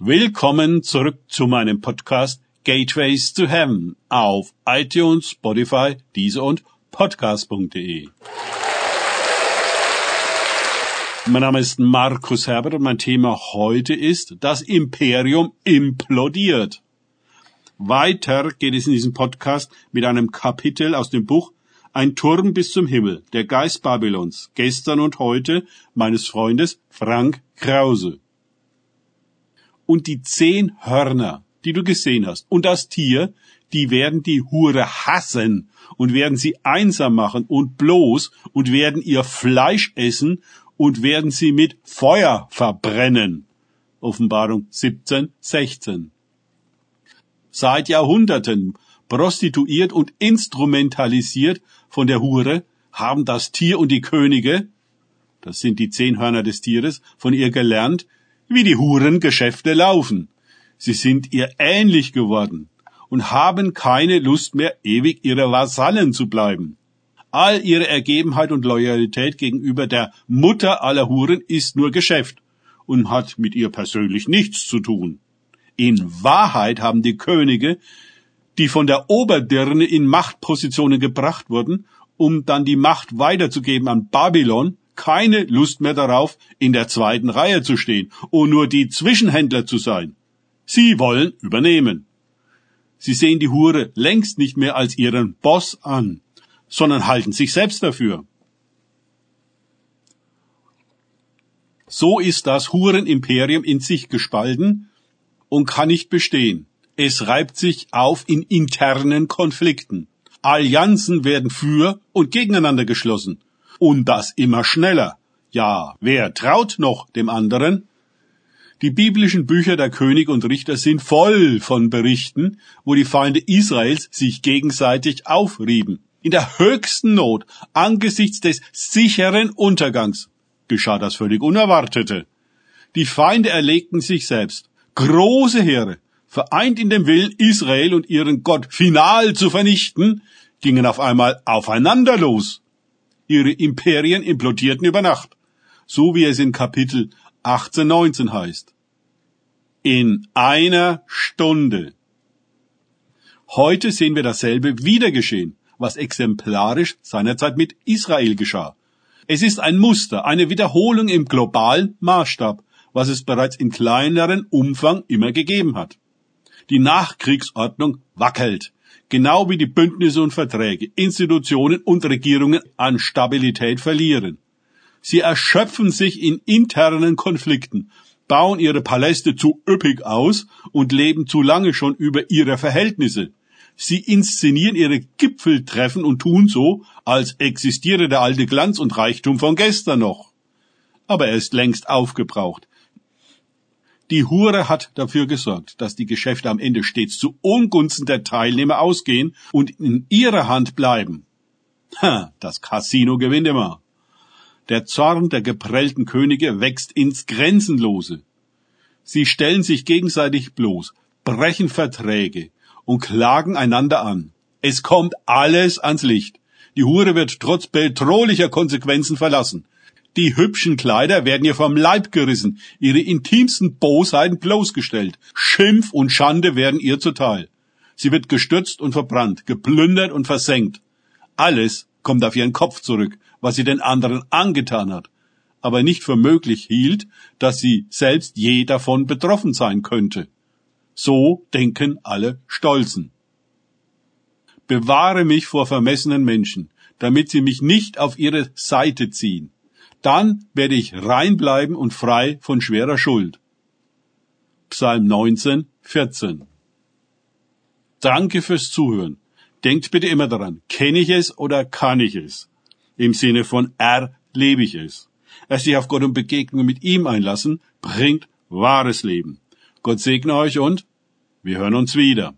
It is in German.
Willkommen zurück zu meinem Podcast Gateways to Heaven auf iTunes, Spotify, Deezer und Podcast.de. Mein Name ist Markus Herbert und mein Thema heute ist, das Imperium implodiert. Weiter geht es in diesem Podcast mit einem Kapitel aus dem Buch Ein Turm bis zum Himmel, der Geist Babylons, gestern und heute meines Freundes Frank Krause. Und die zehn Hörner, die du gesehen hast, und das Tier, die werden die Hure hassen und werden sie einsam machen und bloß und werden ihr Fleisch essen und werden sie mit Feuer verbrennen. Offenbarung 17, 16. Seit Jahrhunderten prostituiert und instrumentalisiert von der Hure haben das Tier und die Könige, das sind die zehn Hörner des Tieres, von ihr gelernt, wie die Hurengeschäfte laufen. Sie sind ihr ähnlich geworden und haben keine Lust mehr, ewig ihre Vasallen zu bleiben. All ihre Ergebenheit und Loyalität gegenüber der Mutter aller Huren ist nur Geschäft und hat mit ihr persönlich nichts zu tun. In Wahrheit haben die Könige, die von der Oberdirne in Machtpositionen gebracht wurden, um dann die Macht weiterzugeben an Babylon, keine Lust mehr darauf, in der zweiten Reihe zu stehen und nur die Zwischenhändler zu sein. Sie wollen übernehmen. Sie sehen die Hure längst nicht mehr als ihren Boss an, sondern halten sich selbst dafür. So ist das Hurenimperium in sich gespalten und kann nicht bestehen. Es reibt sich auf in internen Konflikten. Allianzen werden für und gegeneinander geschlossen. Und das immer schneller. Ja, wer traut noch dem anderen? Die biblischen Bücher der König und Richter sind voll von Berichten, wo die Feinde Israels sich gegenseitig aufrieben. In der höchsten Not, angesichts des sicheren Untergangs, geschah das völlig Unerwartete. Die Feinde erlegten sich selbst. Große Heere, vereint in dem Willen, Israel und ihren Gott final zu vernichten, gingen auf einmal aufeinander los. Ihre Imperien implodierten über Nacht, so wie es in Kapitel 18, 19 heißt. In einer Stunde. Heute sehen wir dasselbe wieder geschehen, was exemplarisch seinerzeit mit Israel geschah. Es ist ein Muster, eine Wiederholung im globalen Maßstab, was es bereits in kleineren Umfang immer gegeben hat. Die Nachkriegsordnung wackelt, genau wie die Bündnisse und Verträge, Institutionen und Regierungen an Stabilität verlieren. Sie erschöpfen sich in internen Konflikten, bauen ihre Paläste zu üppig aus und leben zu lange schon über ihre Verhältnisse. Sie inszenieren ihre Gipfeltreffen und tun so, als existiere der alte Glanz und Reichtum von gestern noch. Aber er ist längst aufgebraucht. Die Hure hat dafür gesorgt, dass die Geschäfte am Ende stets zu Ungunsten der Teilnehmer ausgehen und in ihrer Hand bleiben. Ha, das Casino gewinnt immer. Der Zorn der geprellten Könige wächst ins Grenzenlose. Sie stellen sich gegenseitig bloß, brechen Verträge und klagen einander an. Es kommt alles ans Licht. Die Hure wird trotz bedrohlicher Konsequenzen verlassen. Die hübschen Kleider werden ihr vom Leib gerissen, ihre intimsten Bosheiten bloßgestellt. Schimpf und Schande werden ihr zuteil. Sie wird gestürzt und verbrannt, geplündert und versenkt. Alles kommt auf ihren Kopf zurück, was sie den anderen angetan hat, aber nicht für möglich hielt, dass sie selbst je davon betroffen sein könnte. So denken alle Stolzen. Bewahre mich vor vermessenen Menschen, damit sie mich nicht auf ihre Seite ziehen dann werde ich rein bleiben und frei von schwerer Schuld. Psalm 19, 14. Danke fürs Zuhören. Denkt bitte immer daran, kenne ich es oder kann ich es? Im Sinne von erlebe ich es. Es sich auf Gott und Begegnungen mit ihm einlassen, bringt wahres Leben. Gott segne euch und wir hören uns wieder.